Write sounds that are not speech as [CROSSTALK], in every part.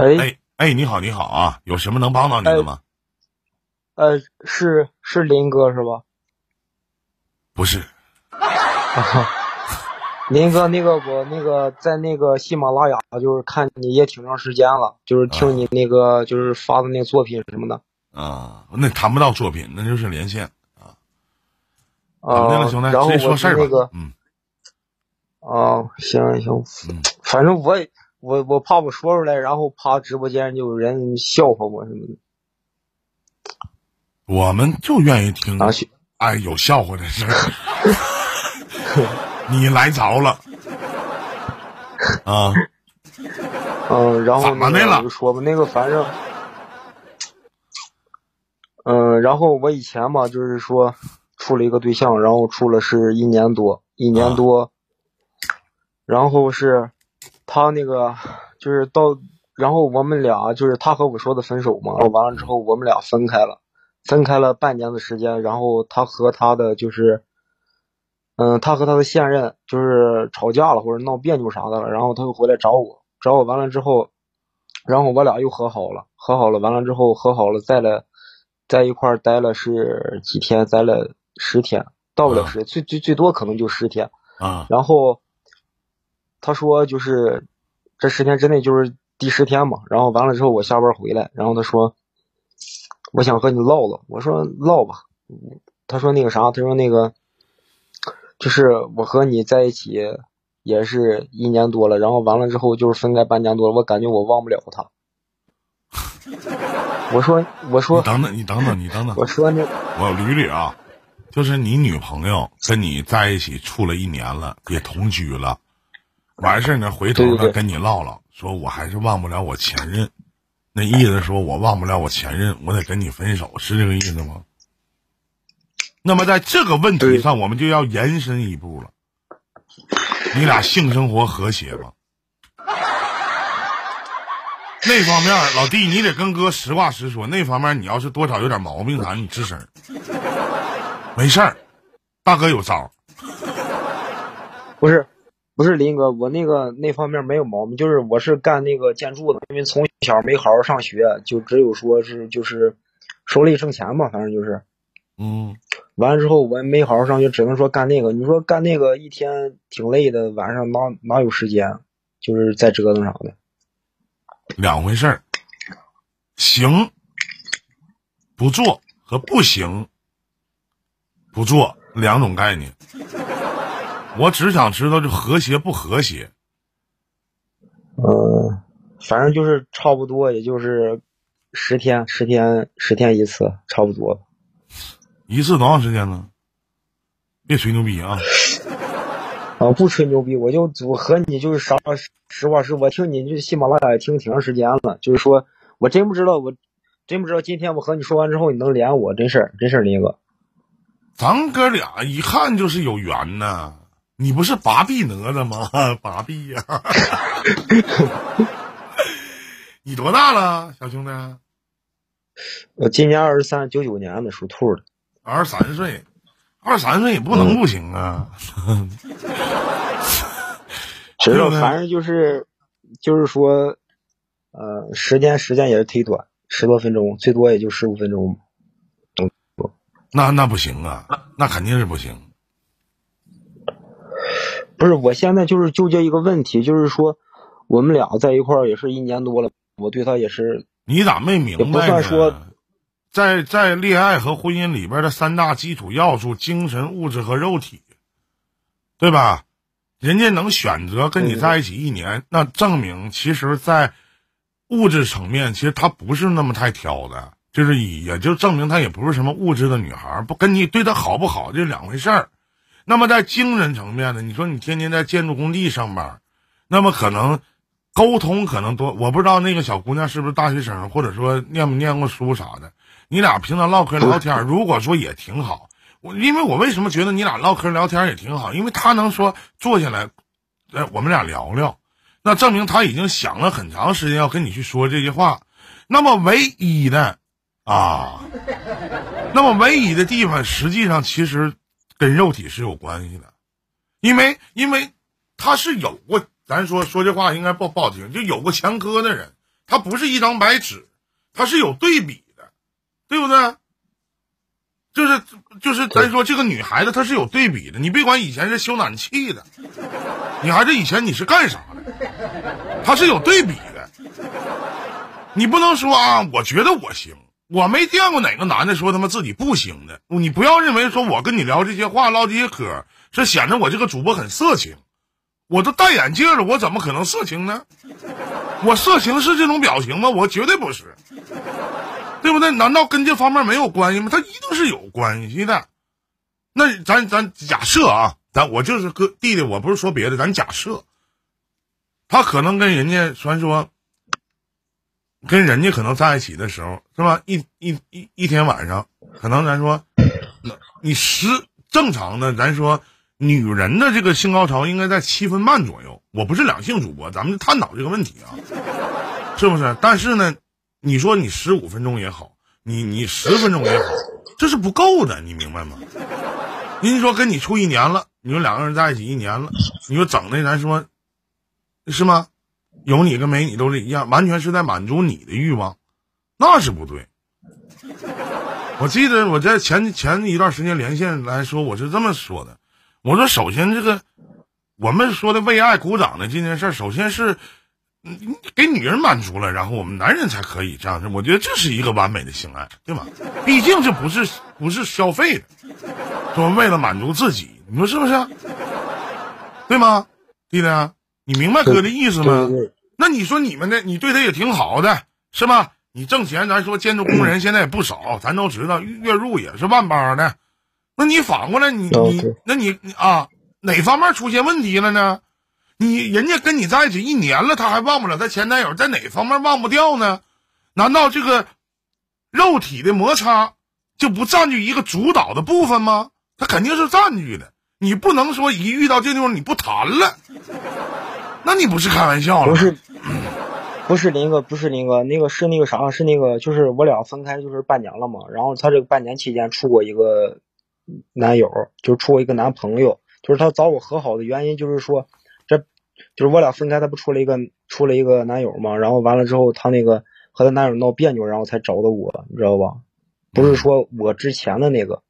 哎哎哎，你好，你好啊，有什么能帮到你的吗？呃，是是林哥是吧？不是，[LAUGHS] 林哥，那个我那个在那个喜马拉雅，就是看你也挺长时间了，就是听你那个就是发的那个作品什么的。啊，那谈不到作品，那就是连线。啊啊的了，兄弟？然后直接说我事儿吧。是那个嗯啊，行行，嗯，反正我也我我怕我说出来，然后怕直播间就有人笑话我什么的。我们就愿意听哎有笑话的事儿。[LAUGHS] 你来着了啊？嗯，然后那个怎么的了就说吧，那个反正，嗯，然后我以前吧，就是说处了一个对象，然后处了是一年多，一啊年多，然后是他那个就是到，然后我们俩就是他和我说的分手嘛，然后完了之后我们俩分开了，分开了半年的时间，然后他和他的就是。嗯，他和他的现任就是吵架了或者闹别扭啥的了，然后他又回来找我，找我完了之后，然后我俩又和好了，和好了完了之后和好了，在了在一块儿待了是几天，待了十天，到不了十，最最最多可能就十天。啊然后他说就是这十天之内就是第十天嘛，然后完了之后我下班回来，然后他说我想和你唠唠，我说唠吧，他说那个啥，他说那个就是我和你在一起也是一年多了，然后完了之后就是分开半年多了，我感觉我忘不了他。我说我你说等等，你等等，你等等，我说那我捋捋啊，就是你女朋友跟你在一起处了一年了，也同居了，完事儿呢，回头呢跟你唠唠，说我还是忘不了我前任，那意思说我忘不了我前任，我得跟你分手，是这个意思吗？那么在这个问题上，我们就要延伸一步了，你俩性生活和谐吗？那方面，老弟，你得跟哥实话实说。那方面，你要是多少有点毛病啥，你吱声。没事儿，大哥有招。不是，不是林哥，我那个那方面没有毛病，就是我是干那个建筑的，因为从小没好好上学，就只有说是就是手里挣钱嘛，反正就是嗯，完了之后我也没好好上学，只能说干那个。你说干那个一天挺累的，晚上哪哪有时间，就是在折腾啥的。两回事儿。行，不做和不行，不做两种概念。我只想知道这和谐不和谐。嗯，反正就是差不多，也就是十天，十天，十天一次，差不多。一次多长时间呢？别吹牛逼啊！啊，不吹牛逼，我就我和你就是啥实话实，我听你这喜马拉雅也听挺长时间了，就是说我真不知道，我真不知道今天我和你说完之后你能连我，真事儿，真事儿，林哥。咱哥俩一看就是有缘呐。你不是拔臂哪吒吗？[LAUGHS] 拔臂呀、[LAUGHS] 你多大了，小兄弟？我今年二十三，九九年的，属兔的。二十三岁，二十三岁也不能不行啊！[LAUGHS] 知道，反正就是就是说，呃，时间时间也是忒短，十多分钟，最多也就十五分钟。那那不行啊，那肯定是不行。不是，我现在就是纠结一个问题，就是说我们俩在一块儿也是一年多了，我对他也是你咋没明也不白算说呢？在在恋爱和婚姻里边的三大基础要素：精神、物质和肉体，对吧？人家能选择跟你在一起一年，那证明其实，在物质层面，其实她不是那么太挑的，就是以也就证明她也不是什么物质的女孩，不跟你对她好不好这两回事儿。那么在精神层面呢，你说你天天在建筑工地上班，那么可能沟通可能多，我不知道那个小姑娘是不是大学生，或者说念没念过书啥的。你俩平常唠嗑聊天，如果说也挺好，我因为我为什么觉得你俩唠嗑聊天也挺好，因为他能说坐下来，哎，我们俩聊聊，那证明他已经想了很长时间要跟你去说这些话。那么唯一的啊，那么唯一的地方，实际上其实跟肉体是有关系的，因为因为他是有过，咱说说这话应该不不好听，就有过前科的人，他不是一张白纸，他是有对比的，对不对？就是就是咱说这个女孩子她是有对比的，你别管以前是修暖气的，你还是以前你是干啥的，她是有对比的。你不能说啊，我觉得我行，我没见过哪个男的说他妈自己不行的。你不要认为说我跟你聊这些话唠这些嗑，是显得我这个主播很色情。我都戴眼镜了，我怎么可能色情呢？我色情是这种表情吗？我绝对不是。对不对？难道跟这方面没有关系吗？他一定是有关系的。那咱咱假设啊，咱我就是哥弟弟，我不是说别的，咱假设，他可能跟人家传说，跟人家可能在一起的时候，是吧？一一一一天晚上，可能咱说，你十正常的，咱说女人的这个性高潮应该在七分半左右。我不是两性主播，咱们探讨这个问题啊，是不是？但是呢。你说你十五分钟也好，你你十分钟也好，这是不够的，你明白吗？您说跟你处一年了，你说两个人在一起一年了，你说整的咱说，是吗？有你跟没你都是一样，完全是在满足你的欲望，那是不对。我记得我在前前一段时间连线来说，我是这么说的，我说首先这个我们说的为爱鼓掌的这件事，首先是。给女人满足了，然后我们男人才可以这样子。我觉得这是一个完美的性爱，对吧？毕竟这不是不是消费的，说为了满足自己，你说是不是？对吗，弟弟？你明白哥的意思吗？那你说你们的？你对他也挺好的，是吧？你挣钱，咱说建筑工人现在也不少，咱都知道月入也是万八的。那你反过来，你你那你啊，哪方面出现问题了呢？你人家跟你在一起一年了，他还忘不了他前男友，在哪方面忘不掉呢？难道这个肉体的摩擦就不占据一个主导的部分吗？他肯定是占据的。你不能说一遇到这地方你不谈了，那你不是开玩笑了？不是，不是林哥，不是林哥，那个是那个啥？是那个，就是我俩分开就是半年了嘛。然后他这个半年期间处过一个男友，就处过一个男朋友。就是他找我和好的原因，就是说。这就是我俩分开，他不处了一个处了一个男友嘛，然后完了之后，他那个和他男友闹别扭，然后才找的我，你知道吧？不是说我之前的那个，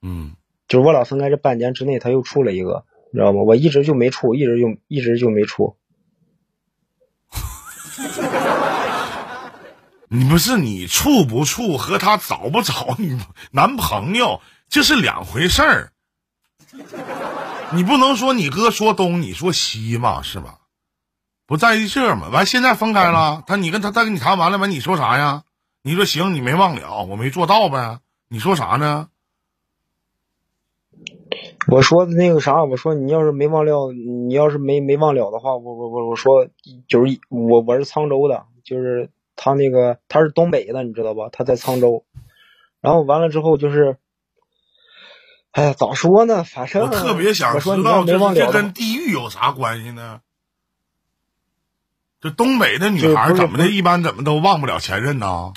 嗯，就是我俩分开这半年之内，他又处了一个，你知道吗？我一直就没处，一直就一直就没处。[LAUGHS] 你不是你处不处和他找不找你男朋友，这是两回事儿。你不能说你哥说东，你说西嘛，是吧？不在于这嘛。完，现在分开了，他你跟他再跟你谈完了，完你说啥呀？你说行，你没忘了，我没做到呗。你说啥呢？我说的那个啥，我说你要是没忘了，你要是没没忘了的话，我我我我说就是我我是沧州的，就是他那个他是东北的，你知道吧？他在沧州，然后完了之后就是。哎呀，咋说呢？反正我特别想知道，这这跟地域有啥关系呢？这东北的女孩怎么的，一般怎么都忘不了前任呢？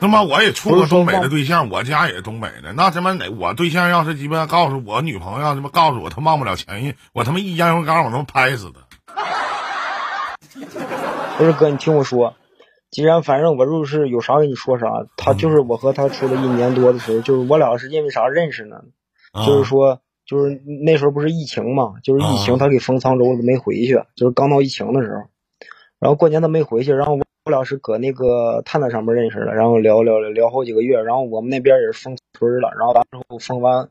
他妈，我也处过东北的对象，我家也是东北的。那他妈哪我对象要是鸡巴告诉我女朋友，他妈告诉我他忘不了前任，我他妈一烟灰缸，我他妈拍死他。[LAUGHS] 不是哥，你听我说。既然反正我就是有啥跟你说啥，他就是我和他处了一年多的时候，就是我俩是因为啥认识呢？就是说，就是那时候不是疫情嘛，就是疫情他给封沧州了没回去，就是刚到疫情的时候，然后过年他没回去，然后我俩是搁那个探探上面认识的，然后聊聊聊聊好几个月，然后我们那边也是封村了，然后完之后封完，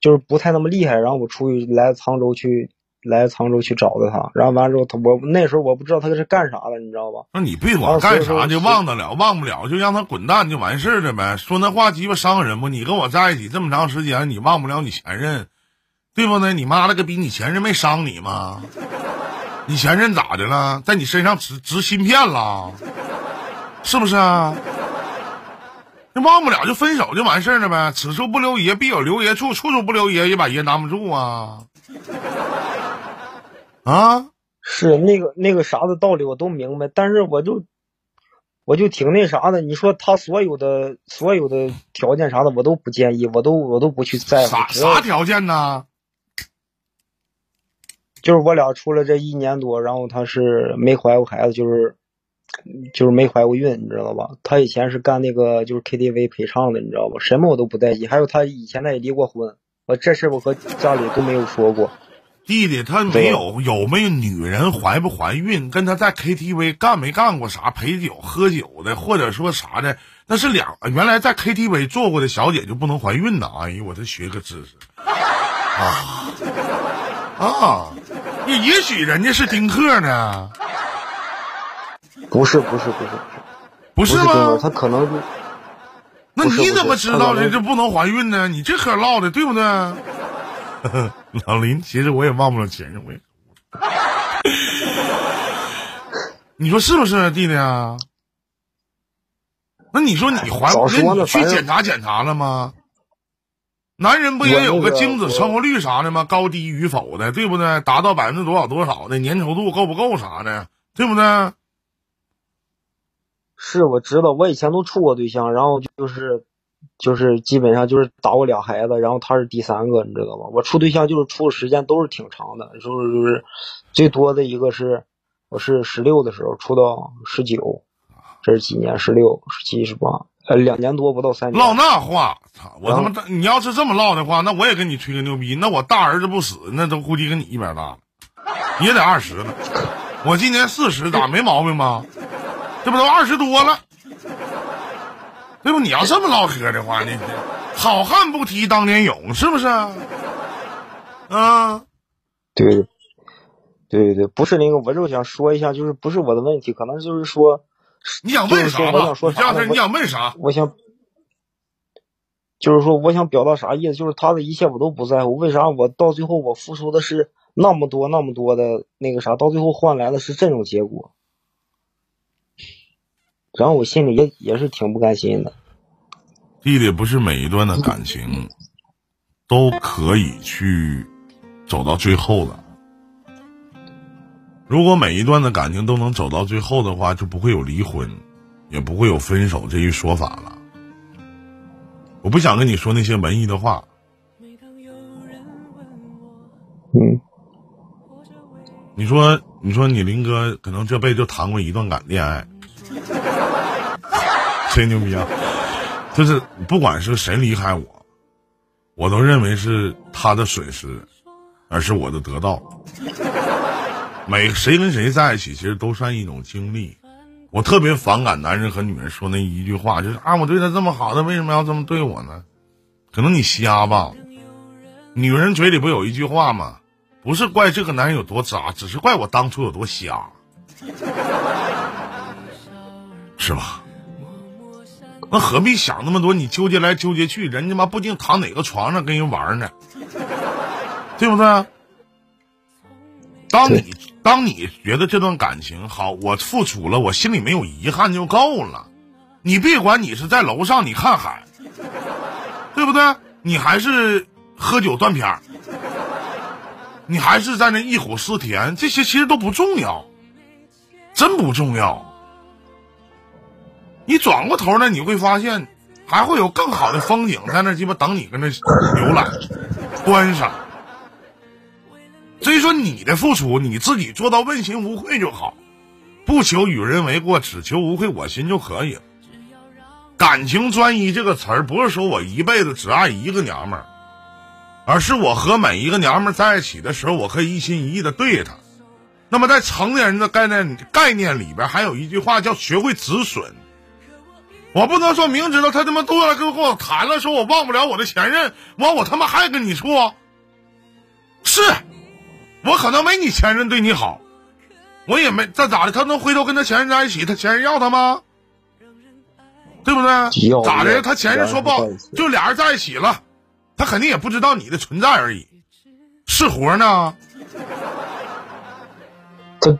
就是不太那么厉害，然后我出去来沧州去。来沧州去找的他，然后完了之后，他我那时候我不知道他是干啥的，你知道吧？那你别管干啥，就忘得了，忘不了就让他滚蛋就完事儿了呗。说那话鸡巴伤人不？你跟我在一起这么长时间，你忘不了你前任，对不对？你妈了个逼，你前任没伤你吗？你前任咋的了？在你身上植植芯片了，是不是啊？那忘不了就分手就完事儿了呗。此处不留爷，必有留爷处；处处不留爷，也把爷难不住啊。啊，是那个那个啥的道理我都明白，但是我就我就挺那啥的。你说他所有的所有的条件啥的，我都不建议，我都我都不去在乎。啥啥条件呢？就是我俩处了这一年多，然后她是没怀过孩子，就是就是没怀过孕，你知道吧？她以前是干那个就是 KTV 陪唱的，你知道吧？什么我都不在意。还有她以前她也离过婚，我这事我和家里都没有说过。弟弟，他没有有没有女人怀不怀孕，跟他在 KTV 干没干过啥陪酒喝酒的，或者说啥的，那是两原来在 KTV 做过的小姐就不能怀孕呢？哎呦，我这学个知识啊啊！也也许人家是丁克呢，不是不是不是不是不是，吗？他可能就那你怎么知道他可能人家不能怀孕呢？你这嗑唠的对不对？[LAUGHS] 老林，其实我也忘不了前任，我也。[LAUGHS] 你说是不是弟弟啊？那你说你怀，那你去检查检查了吗？男人不也有个精子成活率啥的吗？高低与否的，对不对？达到百分之多少多少的粘稠度够不够啥的，对不对？是我知道，我以前都处过对象，然后就是就是基本上就是打过俩孩子，然后他是第三个，你知道吧？我处对象就是处的时间都是挺长的，就是就是最多的一个是我是十六的时候处到十九，这是几年？十六、十七、十八，呃，两年多不到三年。唠那话，操！我他妈，你要是这么唠的话，那我也跟你吹个牛逼。那我大儿子不死，那都估计跟你一边大了，也得二十了。我今年四十，咋没毛病吗？这不都二十多了？对不？你要这么唠嗑的话，你好汉不提当年勇，是不是？啊，对对对对，不是那个，我就想说一下，就是不是我的问题，可能就是说，你想问啥我吧？想说啥呢你这样式，你想问啥？我想，就是说，我想表达啥意思？就是他的一切我都不在乎，为啥我到最后我付出的是那么多那么多的那个啥，到最后换来的是这种结果，然后我心里也也是挺不甘心的。弟弟，不是每一段的感情都可以去走到最后的。如果每一段的感情都能走到最后的话，就不会有离婚，也不会有分手这一说法了。我不想跟你说那些文艺的话，嗯，你说，你说你林哥可能这辈子就谈过一段感恋爱，[LAUGHS] 吹牛逼啊！就是不管是谁离开我，我都认为是他的损失，而是我的得到。每谁跟谁在一起，其实都算一种经历。我特别反感男人和女人说那一句话，就是啊，我对他这么好，他为什么要这么对我呢？可能你瞎吧。女人嘴里不有一句话吗？不是怪这个男人有多渣，只是怪我当初有多瞎，是吧？那何必想那么多？你纠结来纠结去，人家妈不定躺哪个床上跟人玩呢，对不对？当你当你觉得这段感情好，我付出了，我心里没有遗憾就够了。你别管你是在楼上你看海，对不对？你还是喝酒断片儿你还是在那忆苦思甜，这些其实都不重要，真不重要。你转过头来，你会发现还会有更好的风景在那鸡巴等你跟那游览、观赏。所以说，你的付出你自己做到问心无愧就好，不求与人为过，只求无愧我心就可以了。感情专一这个词儿，不是说我一辈子只爱一个娘们儿，而是我和每一个娘们儿在一起的时候，我可以一心一意的对她。那么在成年人的概念概念里边，还有一句话叫学会止损。我不能说明知道他他妈过来跟跟我谈了，说我忘不了我的前任，完我他妈还跟你处。是，我可能没你前任对你好，我也没这咋的？他能回头跟他前任在一起，他前任要他吗？对不对？咋的？他前任说不就俩人在一起了，他肯定也不知道你的存在而已，是活呢。他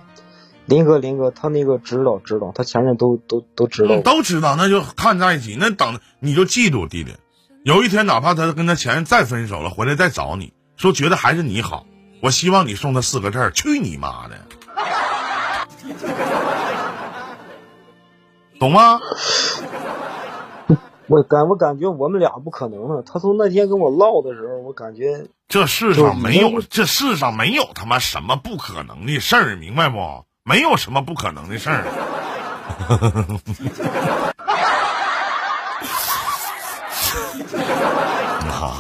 林哥林哥，他那个知道知道，他前任都都都知道嗯，。都知道，那就看在一起，那等你就记住弟弟，有一天哪怕他跟他前任再分手了，回来再找你说觉得还是你好，我希望你送他四个字儿：去你妈的，懂吗？我感我感觉我们俩不可能了。他从那天跟我唠的时候，我感觉这世上没有，这世上没有他妈什么不可能的事儿，明白不？没有什么不可能的事儿。[LAUGHS] 啊，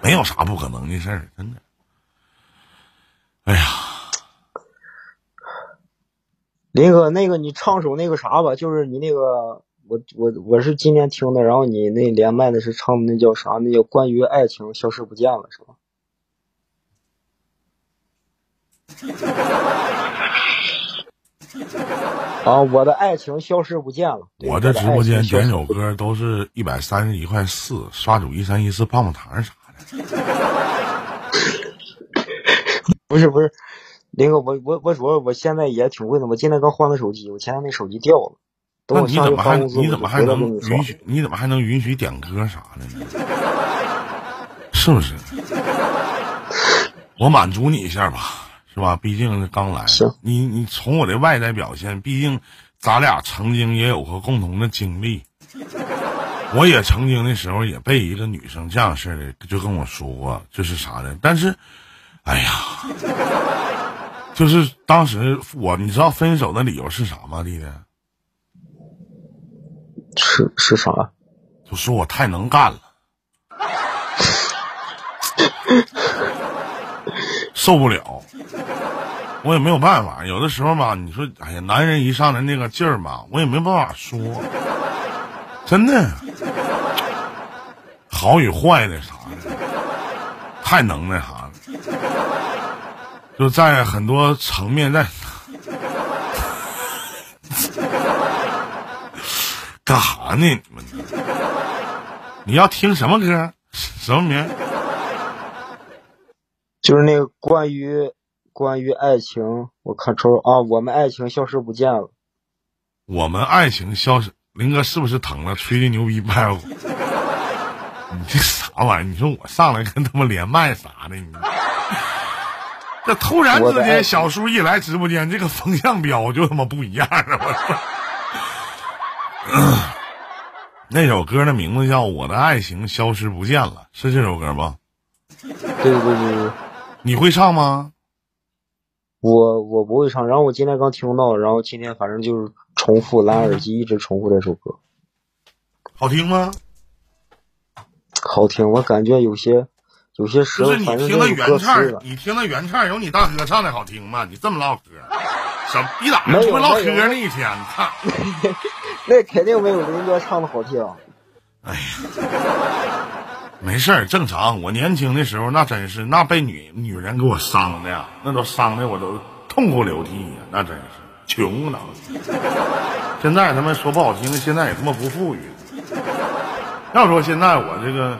没有啥不可能的事儿，真的。哎呀，林哥，那个你唱首那个啥吧，就是你那个。我我我是今天听的，然后你那连麦的是唱的那叫啥？那叫关于爱情消失不见了，是吧？[LAUGHS] 啊，我的爱情消失不见了。我的直播间点首歌都是一百三十一块四，刷主一三一四棒棒糖啥的。不是不是，林哥，我我我主要我现在也挺贵的，我今天刚换的手机，我前天那手机掉了。那你怎么还你怎么还能允许你怎么还能允许点歌啥的呢？[LAUGHS] 是不是？我满足你一下吧，是吧？毕竟刚来，你你从我的外在表现，毕竟咱俩曾经也有过共同的经历。我也曾经的时候也被一个女生这样式的就跟我说过，就是啥的。但是，哎呀，就是当时我你知道分手的理由是啥吗，弟弟？是是啥？就说我太能干了，受不了。我也没有办法，有的时候吧，你说，哎呀，男人一上来那个劲儿吧，我也没办法说，真的，好与坏的啥的，太能那啥了，就在很多层面在。[LAUGHS] 干哈呢？你们？你要听什么歌？什么名？就是那个关于关于爱情，我看抽啊，我们爱情消失不见了。我们爱情消失，林哥是不是疼了？吹的牛逼拜我！你这啥玩意儿？你说我上来跟他们连麦啥的？你 [LAUGHS] 这突然之间，小叔一来直播间，这个风向标就他妈不一样了！我操！那首歌的名字叫《我的爱情消失不见了》，是这首歌吗？对对对对。你会唱吗？我我不会唱，然后我今天刚听到，然后今天反正就是重复蓝耳机，一直重复这首歌。好听吗？好听，我感觉有些有些时候，你听的原唱，你听那原唱有你大哥唱的好听吗？你这么唠嗑。小逼咋的？不唠嗑呢？一天，操！那肯定没有林哥唱的好听。[LAUGHS] 哎呀，没事儿，正常。我年轻的时候那真是，那被女女人给我伤的呀，那都伤的我都痛哭流涕呀，那真是穷呢。现在他妈说不好听的，现在也他妈不富裕。要说现在我这个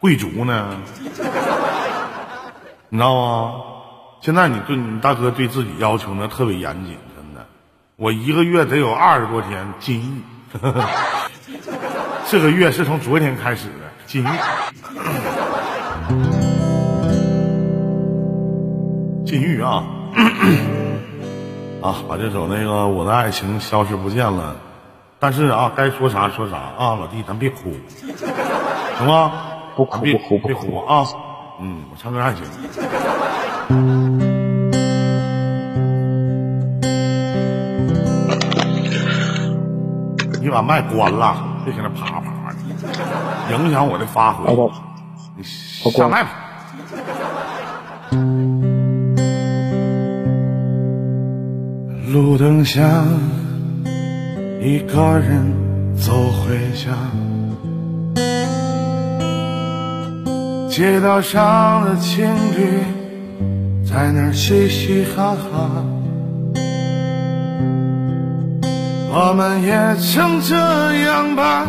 贵族呢，你知道吗？现在你对你大哥对自己要求呢特别严谨，真的。我一个月得有二十多天禁欲，[LAUGHS] 这个月是从昨天开始的禁欲。禁欲啊！[COUGHS] 啊，把这首那个我的爱情消失不见了。但是啊，该说啥说啥啊，老弟，咱别哭，行吗？不哭不哭不哭啊！嗯，我唱歌还行。你把麦关了，别搁那啪啪的，影响我的发挥。你下麦吧。路灯下，一个人走回家，街道上的情侣。在那儿嘻嘻哈哈，我们也曾这样吧，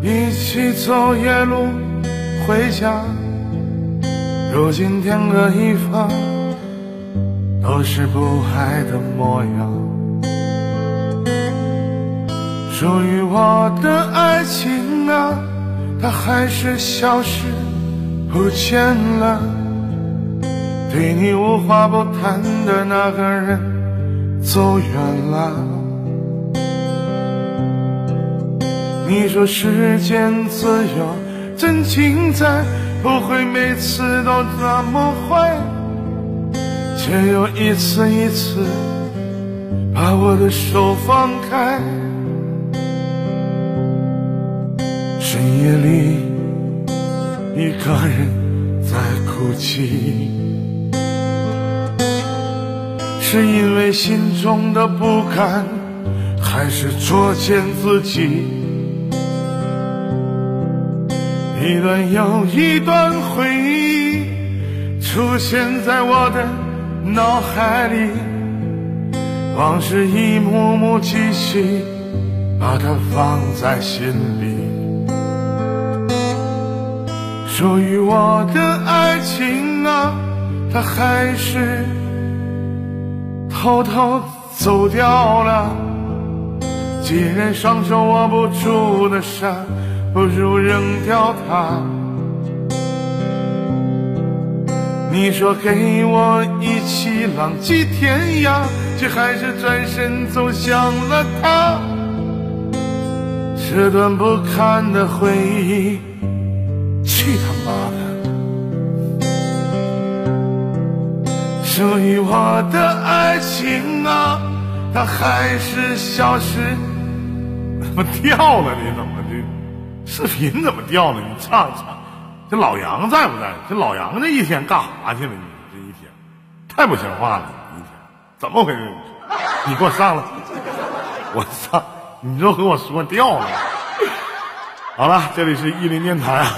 一起走夜路回家。如今天各一方，都是不爱的模样。属于我的爱情啊，它还是消失不见了。对你无话不谈的那个人走远了。你说世间自有真情在，不会每次都这么坏，却又一次一次把我的手放开。深夜里，一个人在哭泣，是因为心中的不甘，还是作践自己？一段又一段回忆出现在我的脑海里，往事一幕幕记起，把它放在心里。属于我的爱情啊，它还是偷偷走掉了。既然双手握不住的沙。不如扔掉它。你说给我一起浪迹天涯，却还是转身走向了他。这段不堪的回忆，去他妈的！属于我的爱情啊，它还是消失。怎么掉了？你怎么的？视频怎么掉了？你唱唱，这老杨在不在？这老杨这一天干啥去了？你这一天太不像话了！一天怎么回事？你给我上来！我操！你就和我说掉了。好了，这里是伊林电台啊。